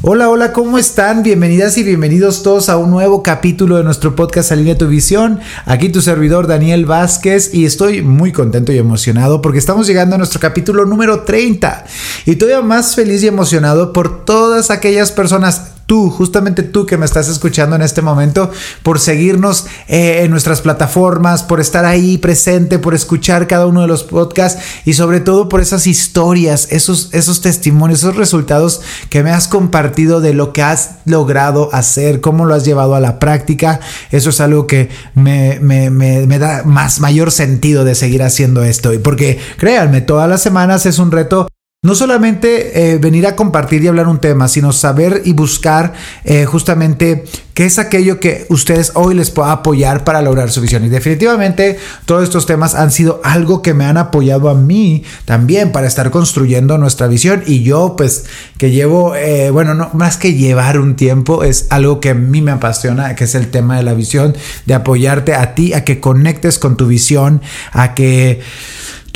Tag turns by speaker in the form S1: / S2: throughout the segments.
S1: Hola, hola, ¿cómo están? Bienvenidas y bienvenidos todos a un nuevo capítulo de nuestro podcast Alinea tu visión. Aquí tu servidor Daniel Vázquez y estoy muy contento y emocionado porque estamos llegando a nuestro capítulo número 30 y todavía más feliz y emocionado por todas aquellas personas tú, justamente tú que me estás escuchando en este momento, por seguirnos eh, en nuestras plataformas, por estar ahí presente, por escuchar cada uno de los podcasts y sobre todo por esas historias, esos, esos testimonios, esos resultados que me has compartido de lo que has logrado hacer, cómo lo has llevado a la práctica. Eso es algo que me, me, me, me da más mayor sentido de seguir haciendo esto. Y porque créanme, todas las semanas es un reto no solamente eh, venir a compartir y hablar un tema, sino saber y buscar eh, justamente qué es aquello que ustedes hoy les pueda apoyar para lograr su visión. Y definitivamente todos estos temas han sido algo que me han apoyado a mí también para estar construyendo nuestra visión. Y yo pues que llevo, eh, bueno, no, más que llevar un tiempo, es algo que a mí me apasiona, que es el tema de la visión, de apoyarte a ti, a que conectes con tu visión, a que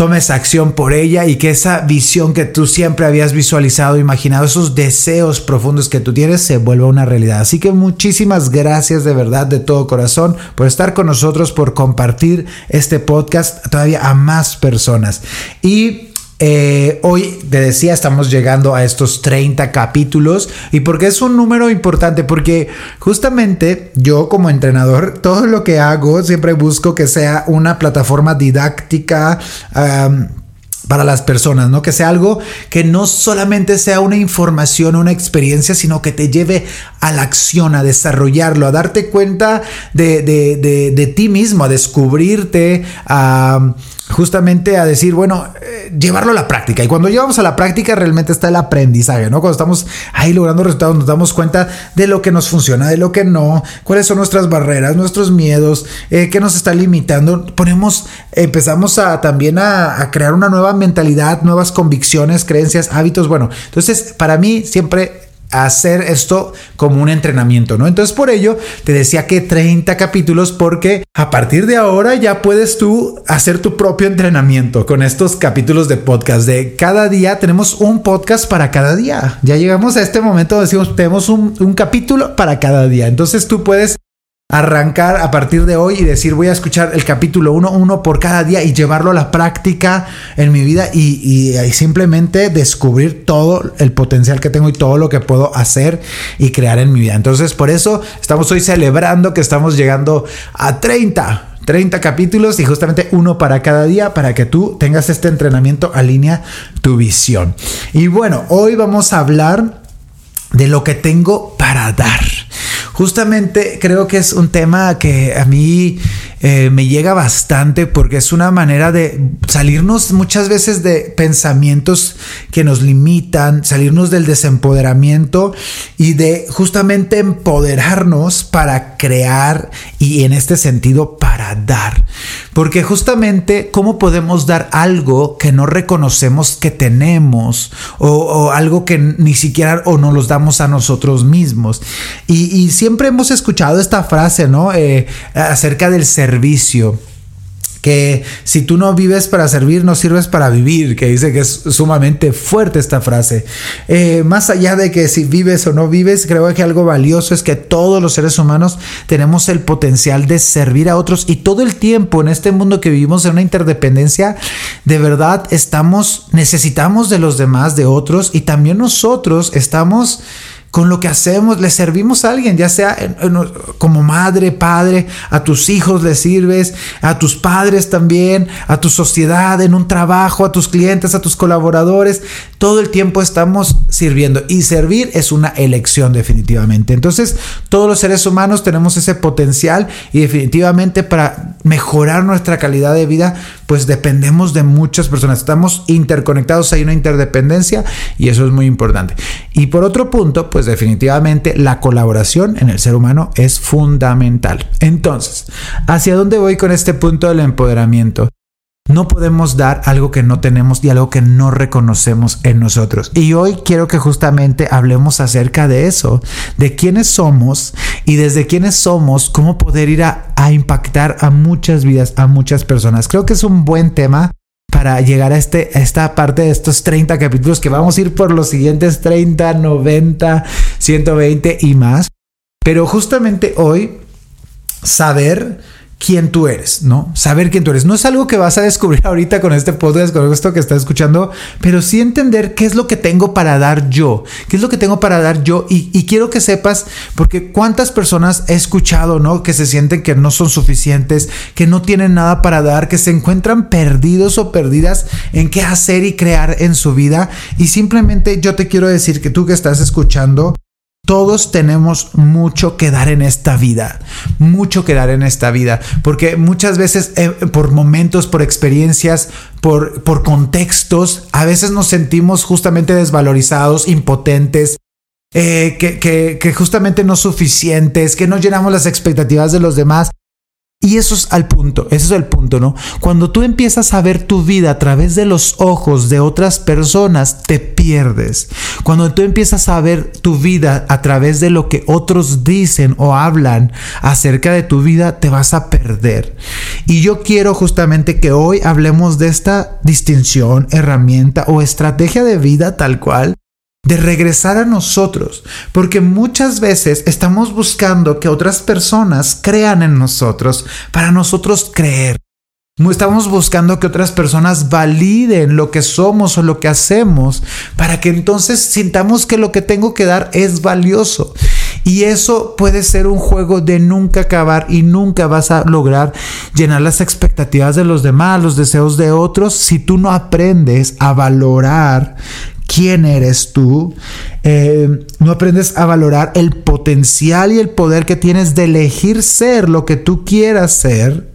S1: tomes acción por ella y que esa visión que tú siempre habías visualizado, imaginado, esos deseos profundos que tú tienes se vuelva una realidad. Así que muchísimas gracias de verdad, de todo corazón, por estar con nosotros, por compartir este podcast todavía a más personas. Y eh, hoy te decía, estamos llegando a estos 30 capítulos. ¿Y por qué es un número importante? Porque justamente yo como entrenador, todo lo que hago siempre busco que sea una plataforma didáctica para las personas, ¿no? Que sea algo que no solamente sea una información, una experiencia, sino que te lleve a la acción, a desarrollarlo, a darte cuenta de, de, ti mismo, a descubrirte, a justamente a decir, bueno, eh, llevarlo a la práctica. Y cuando llevamos a la práctica realmente está el aprendizaje, ¿no? Cuando estamos ahí logrando resultados nos damos cuenta de lo que nos funciona, de lo que no, cuáles son nuestras barreras, nuestros miedos, eh, qué nos está limitando. Ponemos, empezamos a también a, a crear una nueva mentalidad, nuevas convicciones, creencias, hábitos. Bueno, entonces para mí siempre hacer esto como un entrenamiento, ¿no? Entonces por ello te decía que 30 capítulos porque a partir de ahora ya puedes tú hacer tu propio entrenamiento con estos capítulos de podcast. De cada día tenemos un podcast para cada día. Ya llegamos a este momento, decimos, tenemos un, un capítulo para cada día. Entonces tú puedes arrancar a partir de hoy y decir voy a escuchar el capítulo 1, uno por cada día y llevarlo a la práctica en mi vida y, simplemente descubrir todo el potencial que tengo y todo lo que puedo hacer y crear en mi vida. Entonces por eso estamos hoy celebrando que estamos llegando a 30. 30 capítulos y justamente uno para cada día para que tú tengas este entrenamiento alinea tu visión. Y bueno, hoy vamos a hablar de lo que tengo para dar justamente creo que es un tema que a mí eh, me llega bastante porque es una manera de salirnos muchas veces de pensamientos que nos limitan, salirnos del desempoderamiento y de justamente empoderarnos para crear y en este sentido para dar. Porque justamente cómo podemos dar algo que no reconocemos que tenemos o, algo que ni siquiera o no los damos a nosotros mismos. Y, siempre hemos escuchado esta frase, ¿no? Eh, acerca del ser servicio que si tú no vives para servir, no sirves para vivir, que dice que es sumamente fuerte esta frase. Eh, más allá de que si vives o no vives, creo que algo valioso es que todos los seres humanos tenemos el potencial de servir a otros y todo el tiempo en este mundo que vivimos en una interdependencia, de verdad estamos, necesitamos de los demás, de otros y también nosotros estamos con lo que hacemos, le servimos a alguien, ya sea como madre, padre, a tus hijos le sirves, a tus padres también, a tu sociedad, en un trabajo, a tus clientes, a tus colaboradores. Todo el tiempo estamos sirviendo y servir es una elección definitivamente. Entonces, todos los seres humanos tenemos ese potencial y definitivamente para mejorar nuestra calidad de vida, pues dependemos de muchas personas. Estamos interconectados, hay una interdependencia y eso es muy importante. Y por otro punto, pues definitivamente la colaboración en el ser humano es fundamental. Entonces, ¿hacia dónde voy con este punto del empoderamiento? No podemos dar algo que no tenemos y algo que no reconocemos en nosotros. Y hoy quiero que justamente hablemos acerca de eso, de quiénes somos y desde quiénes somos, cómo poder ir a, impactar a muchas vidas, a muchas personas. Creo que es un buen tema para llegar a, este, a esta parte de estos 30 capítulos que vamos a ir por los siguientes 30, 90, 120 y más. Pero justamente hoy, saber quién tú eres, ¿no? Saber quién tú eres. No es algo que vas a descubrir ahorita con este podcast, con esto que estás escuchando, pero sí entender qué es lo que tengo para dar yo, qué es lo que tengo para dar yo. Y, quiero que sepas, porque cuántas personas he escuchado, ¿no? Que se sienten que no son suficientes, que no tienen nada para dar, que se encuentran perdidos o perdidas en qué hacer y crear en su vida. Y simplemente yo te quiero decir que tú que estás escuchando, todos tenemos mucho que dar en esta vida, mucho que dar en esta vida, porque muchas veces eh, por momentos, por experiencias, por, por contextos, a veces nos sentimos justamente desvalorizados, impotentes, eh, que, que, que, justamente no suficientes, que no llenamos las expectativas de los demás. Y eso es al punto, ese es el punto, ¿no? Cuando tú empiezas a ver tu vida a través de los ojos de otras personas, te pierdes. Cuando tú empiezas a ver tu vida a través de lo que otros dicen o hablan acerca de tu vida, te vas a perder. Y yo quiero justamente que hoy hablemos de esta distinción, herramienta o estrategia de vida tal cual de regresar a nosotros, porque muchas veces estamos buscando que otras personas crean en nosotros para nosotros creer. Estamos buscando que otras personas validen lo que somos o lo que hacemos para que entonces sintamos que lo que tengo que dar es valioso. Y eso puede ser un juego de nunca acabar y nunca vas a lograr llenar las expectativas de los demás, los deseos de otros, si tú no aprendes a valorar quién eres tú, eh, no aprendes a valorar el potencial y el poder que tienes de elegir ser lo que tú quieras ser,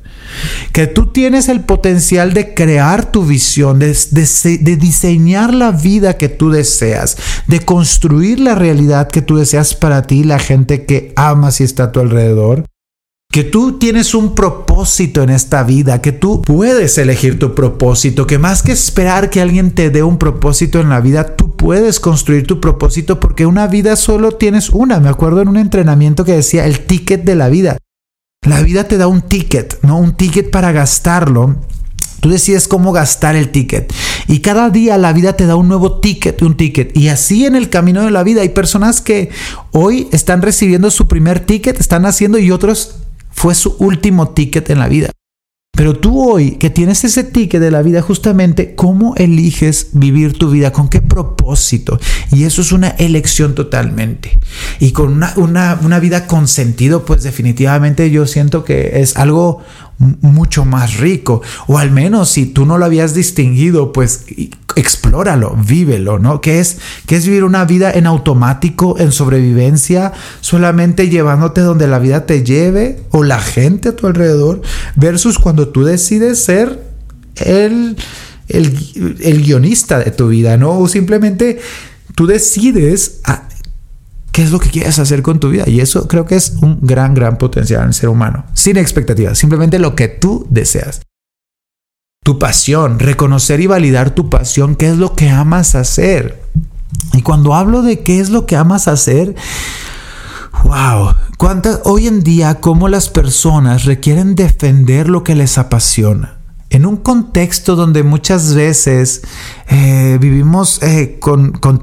S1: que tú tienes el potencial de crear tu visión, de, de, diseñar la vida que tú deseas, de construir la realidad que tú deseas para ti, la gente que amas y está a tu alrededor que tú tienes un propósito en esta vida, que tú puedes elegir tu propósito, que más que esperar que alguien te dé un propósito en la vida, tú puedes construir tu propósito porque una vida solo tienes una. Me acuerdo en un entrenamiento que decía el ticket de la vida. La vida te da un ticket, ¿no? Un ticket para gastarlo. Tú decides cómo gastar el ticket. Y cada día la vida te da un nuevo ticket, un ticket. Y así en el camino de la vida hay personas que hoy están recibiendo su primer ticket, están haciendo y otros fue su último ticket en la vida. Pero tú hoy que tienes ese ticket de la vida, justamente, ¿cómo eliges vivir tu vida? ¿Con qué propósito? Y eso es una elección totalmente. Y con una, una, una vida con sentido, pues definitivamente yo siento que es algo mucho más rico. O al menos si tú no lo habías distinguido, pues explóralo, vívelo, ¿no? ¿Qué es, qué es vivir una vida en automático, en sobrevivencia, solamente llevándote donde la vida te lleve o la gente a tu alrededor, versus cuando tú decides ser el, el, el guionista de tu vida, ¿no? O simplemente tú decides qué es lo que quieres hacer con tu vida. Y eso creo que es un gran, gran potencial en el ser humano. Sin expectativas, simplemente lo que tú deseas. Tu pasión, reconocer y validar tu pasión, qué es lo que amas hacer. Y cuando hablo de qué es lo que amas hacer, wow, cuántas hoy en día cómo las personas requieren defender lo que les apasiona en un contexto donde muchas veces eh, vivimos eh, con, con,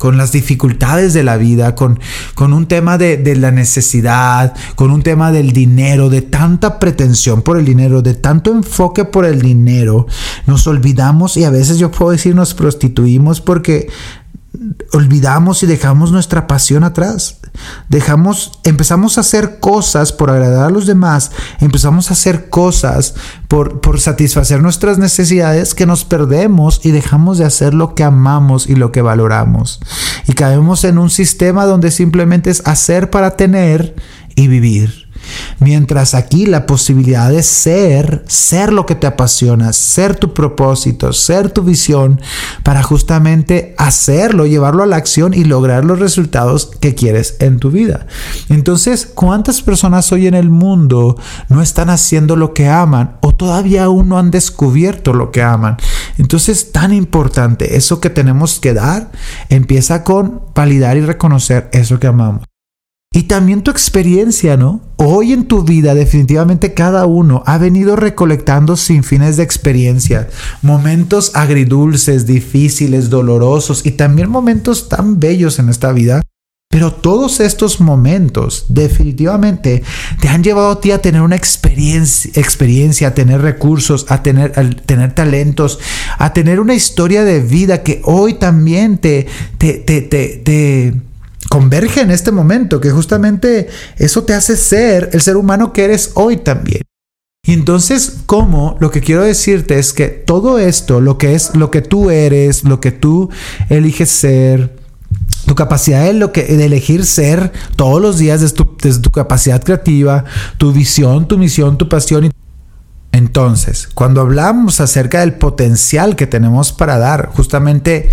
S1: con las dificultades de la vida, con, con un tema de, de, la necesidad, con un tema del dinero, de tanta pretensión por el dinero, de tanto enfoque por el dinero, nos olvidamos y a veces yo puedo decir nos prostituimos porque olvidamos y dejamos nuestra pasión atrás. Dejamos, empezamos a hacer cosas por agradar a los demás, empezamos a hacer cosas por, por satisfacer nuestras necesidades que nos perdemos y dejamos de hacer lo que amamos y lo que valoramos. Y caemos en un sistema donde simplemente es hacer para tener y vivir. Mientras aquí la posibilidad de ser, ser lo que te apasiona, ser tu propósito, ser tu visión, para justamente hacerlo, llevarlo a la acción y lograr los resultados que quieres en tu vida. Entonces, ¿cuántas personas hoy en el mundo no están haciendo lo que aman o todavía aún no han descubierto lo que aman? Entonces, tan importante, eso que tenemos que dar empieza con validar y reconocer eso que amamos. Y también tu experiencia, ¿no? Hoy en tu vida definitivamente cada uno ha venido recolectando sin fines de experiencia, momentos agridulces, difíciles, dolorosos y también momentos tan bellos en esta vida. Pero todos estos momentos definitivamente te han llevado a ti a tener una experiencia, experiencia a tener recursos, a tener, tener talentos, a tener una historia de vida que hoy también te, te, te, te converge en este momento, que justamente eso te hace ser el ser humano que eres hoy también. Y entonces, ¿cómo? Lo que quiero decirte es que todo esto, lo que es lo que tú eres, lo que tú eliges ser, tu capacidad de, lo que, de elegir ser todos los días desde tu, desde tu capacidad creativa, tu visión, tu misión, tu pasión. Entonces, cuando hablamos acerca del potencial que tenemos para dar, justamente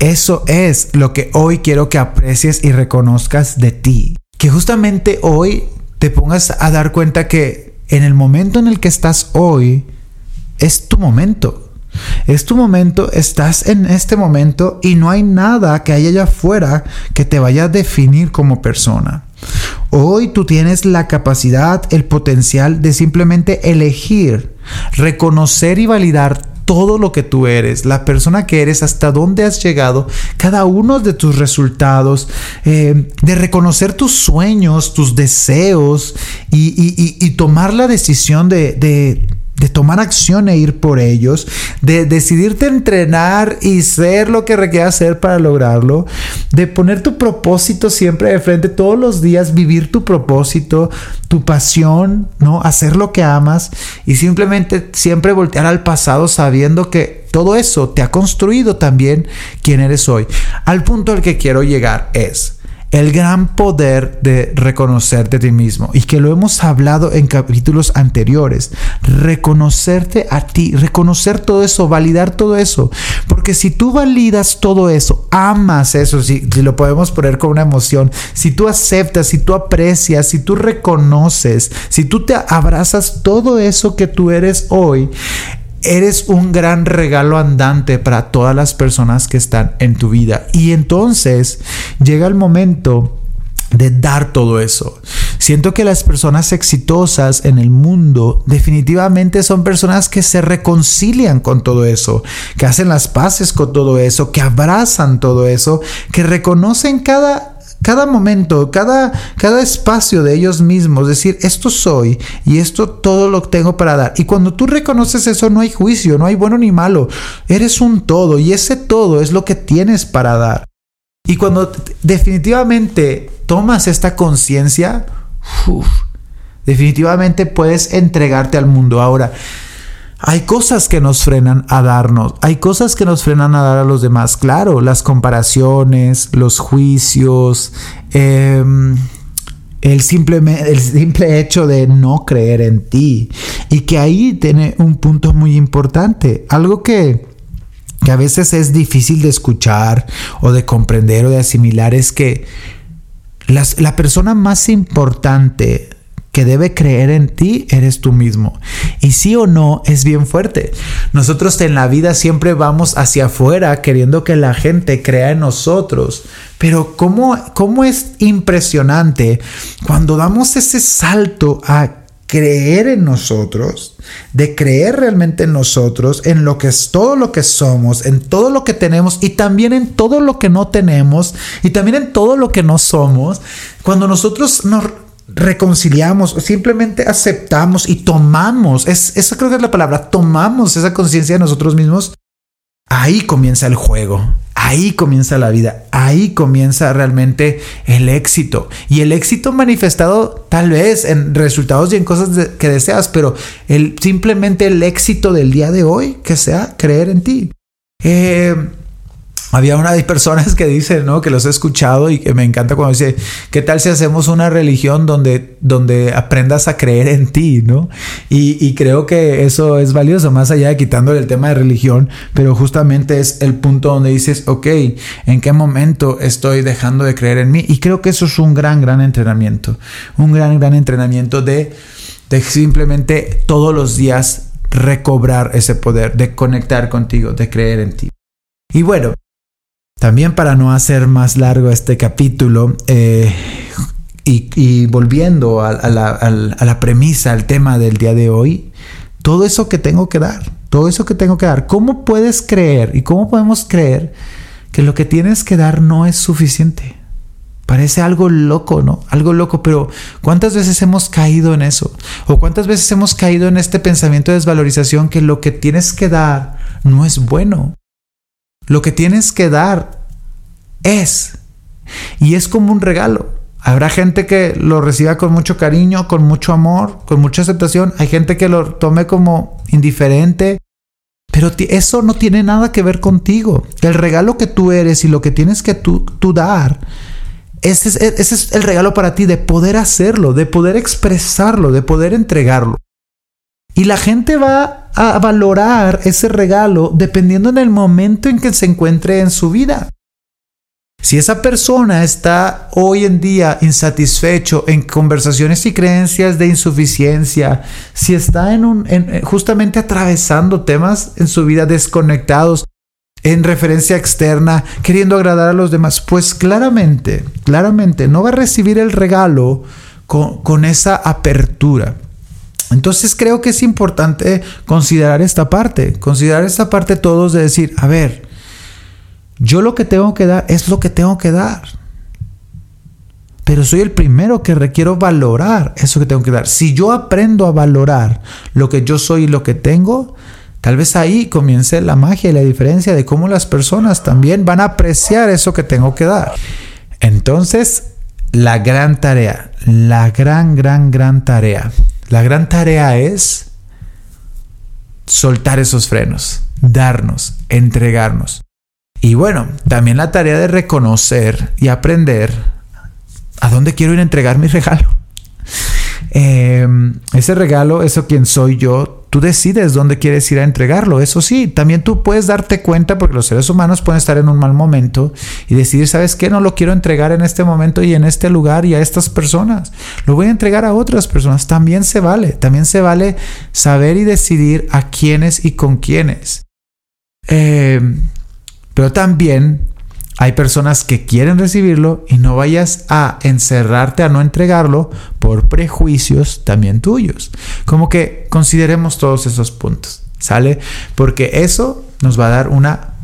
S1: eso es lo que hoy quiero que aprecies y reconozcas de ti. Que justamente hoy te pongas a dar cuenta que en el momento en el que estás hoy, es tu momento. Es tu momento, estás en este momento y no hay nada que haya allá afuera que te vaya a definir como persona. Hoy tú tienes la capacidad, el potencial de simplemente elegir, reconocer y validar todo lo que tú eres, la persona que eres, hasta dónde has llegado, cada uno de tus resultados, eh, de reconocer tus sueños, tus deseos y, tomar la decisión de de tomar acción e ir por ellos, de decidirte entrenar y ser lo que requiere hacer para lograrlo, de poner tu propósito siempre de frente todos los días, vivir tu propósito, tu pasión, ¿no? Hacer lo que amas y simplemente siempre voltear al pasado sabiendo que todo eso te ha construido también quien eres hoy. Al punto al que quiero llegar es el gran poder de reconocerte a ti mismo. Y que lo hemos hablado en capítulos anteriores, reconocerte a ti, reconocer todo eso, validar todo eso, porque si tú validas todo eso, amas eso, si, si lo podemos poner con una emoción, si tú aceptas, si tú aprecias, si tú reconoces, si tú te abrazas todo eso que tú eres hoy, Eres un gran regalo andante para todas las personas que están en tu vida. Y entonces llega el momento de dar todo eso. Siento que las personas exitosas en el mundo definitivamente son personas que se reconcilian con todo eso, que hacen las paces con todo eso, que abrazan todo eso, que reconocen cada cada momento, cada, cada espacio de ellos mismos, decir, esto soy y esto todo lo tengo para dar. Y cuando tú reconoces eso, no hay juicio, no hay bueno ni malo. Eres un todo y ese todo es lo que tienes para dar. Y cuando definitivamente tomas esta conciencia, definitivamente puedes entregarte al mundo. Ahora, hay cosas que nos frenan a darnos, hay cosas que nos frenan a dar a los demás. Claro, las comparaciones, los juicios, em, el, simple, el simple hecho de no creer en ti. Y que ahí tiene un punto muy importante, algo que, que a veces es difícil de escuchar o de comprender o de asimilar, es que la persona más importante que debe creer en ti eres tú mismo. Y sí o no es bien fuerte. Nosotros en la vida siempre vamos hacia afuera queriendo que la gente crea en nosotros. Pero cómo, cómo es impresionante cuando damos ese salto a creer en nosotros, de creer realmente en nosotros, en lo que es todo lo que somos, en todo lo que tenemos y también en todo lo que no tenemos y también en todo lo que no somos, cuando nosotros nos reconciliamos, simplemente aceptamos y tomamos, es, esa creo que es la palabra, tomamos esa conciencia de nosotros mismos, ahí comienza el juego. Ahí comienza la vida, ahí comienza realmente el éxito. Y el éxito manifestado tal vez en resultados y en cosas que deseas, pero el, simplemente el éxito del día de hoy, que sea creer en ti. Eh, había una de personas que dicen, ¿no? Que los he escuchado y que me encanta cuando dice, ¿qué tal si hacemos una religión donde, donde aprendas a creer en ti, ¿no? Y, y creo que eso es valioso, más allá de quitándole el tema de religión, pero justamente es el punto donde dices, ok, ¿en qué momento estoy dejando de creer en mí? Y creo que eso es un gran, gran entrenamiento, un gran, gran entrenamiento de, de simplemente todos los días recobrar ese poder, de conectar contigo, de creer en ti. Y bueno, también para no hacer más largo este capítulo, eh, y, volviendo a, la, premisa, al tema del día de hoy, todo eso que tengo que dar, todo eso que tengo que dar, ¿cómo puedes creer y cómo podemos creer que lo que tienes que dar no es suficiente? Parece algo loco, ¿no? Algo loco, pero ¿cuántas veces hemos caído en eso? ¿O cuántas veces hemos caído en este pensamiento de desvalorización que lo que tienes que dar no es bueno? Lo que tienes que dar es. Y es como un regalo. Habrá gente que lo reciba con mucho cariño, con mucho amor, con mucha aceptación. Hay gente que lo tome como indiferente. Pero eso no tiene nada que ver contigo. El regalo que tú eres y lo que tienes que tú, dar, ese es, ese es el regalo para ti de poder hacerlo, de poder expresarlo, de poder entregarlo. Y la gente va a valorar ese regalo dependiendo en el momento en que se encuentre en su vida. Si esa persona está hoy en día insatisfecho en conversaciones y creencias de insuficiencia, si está en un eh, justamente atravesando temas en su vida desconectados en referencia externa, queriendo agradar a los demás, pues claramente, claramente no va a recibir el regalo con esa apertura. Entonces creo que es importante considerar esta parte, considerar esta parte todos de decir, a ver, yo lo que tengo que dar es lo que tengo que dar. Pero soy el primero que requiero valorar eso que tengo que dar. Si yo aprendo a valorar lo que yo soy y lo que tengo, tal vez ahí comience la magia y la diferencia de cómo las personas también van a apreciar eso que tengo que dar. Entonces, la gran tarea, la gran, gran, gran tarea la gran tarea es soltar esos frenos, darnos, entregarnos. Y bueno, también la tarea de reconocer y aprender a dónde quiero ir a entregar mi regalo. Em, ese regalo, eso quien soy yo, tú decides dónde quieres ir a entregarlo. Eso sí, también tú puedes darte cuenta porque los seres humanos pueden estar en un mal momento y decidir, ¿sabes qué? No lo quiero entregar en este momento y en este lugar y a estas personas. Lo voy a entregar a otras personas. También se vale. También se vale saber y decidir a quiénes y con quiénes. Eh, pero también hay personas que quieren recibirlo y no vayas a encerrarte a no entregarlo por prejuicios también tuyos. Como que consideremos todos esos puntos, ¿sale? Porque eso nos va a dar una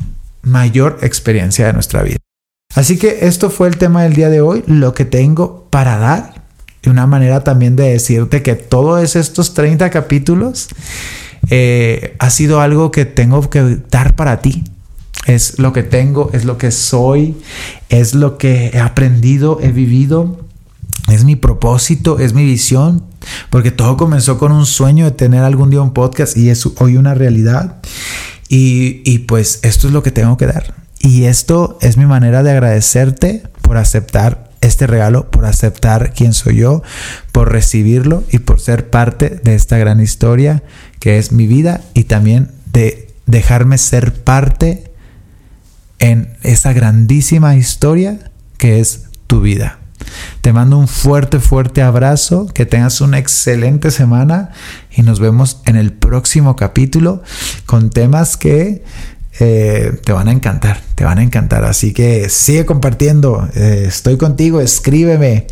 S1: mayor experiencia de nuestra vida. Así que esto fue el tema del día de hoy, lo que tengo para dar. Y una manera también de decirte que todos estos 30 capítulos eh, ha sido algo que tengo que dar para ti es lo que tengo, es lo que soy, es lo que he aprendido, he vivido, es mi propósito, es mi visión, porque todo comenzó con un sueño de tener algún día un podcast y es hoy una realidad. Y, y pues esto es lo que tengo que dar. Y esto es mi manera de agradecerte por aceptar este regalo, por aceptar quién soy yo, por recibirlo y por ser parte de esta gran historia que es mi vida y también de dejarme ser parte en esa grandísima historia que es tu vida. Te mando un fuerte, fuerte abrazo, que tengas una excelente semana y nos vemos en el próximo capítulo con temas que eh, te van a encantar, te van a encantar. Así que sigue compartiendo, eh, estoy contigo, escríbeme.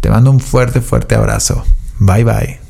S1: Te mando un fuerte, fuerte abrazo. Bye bye.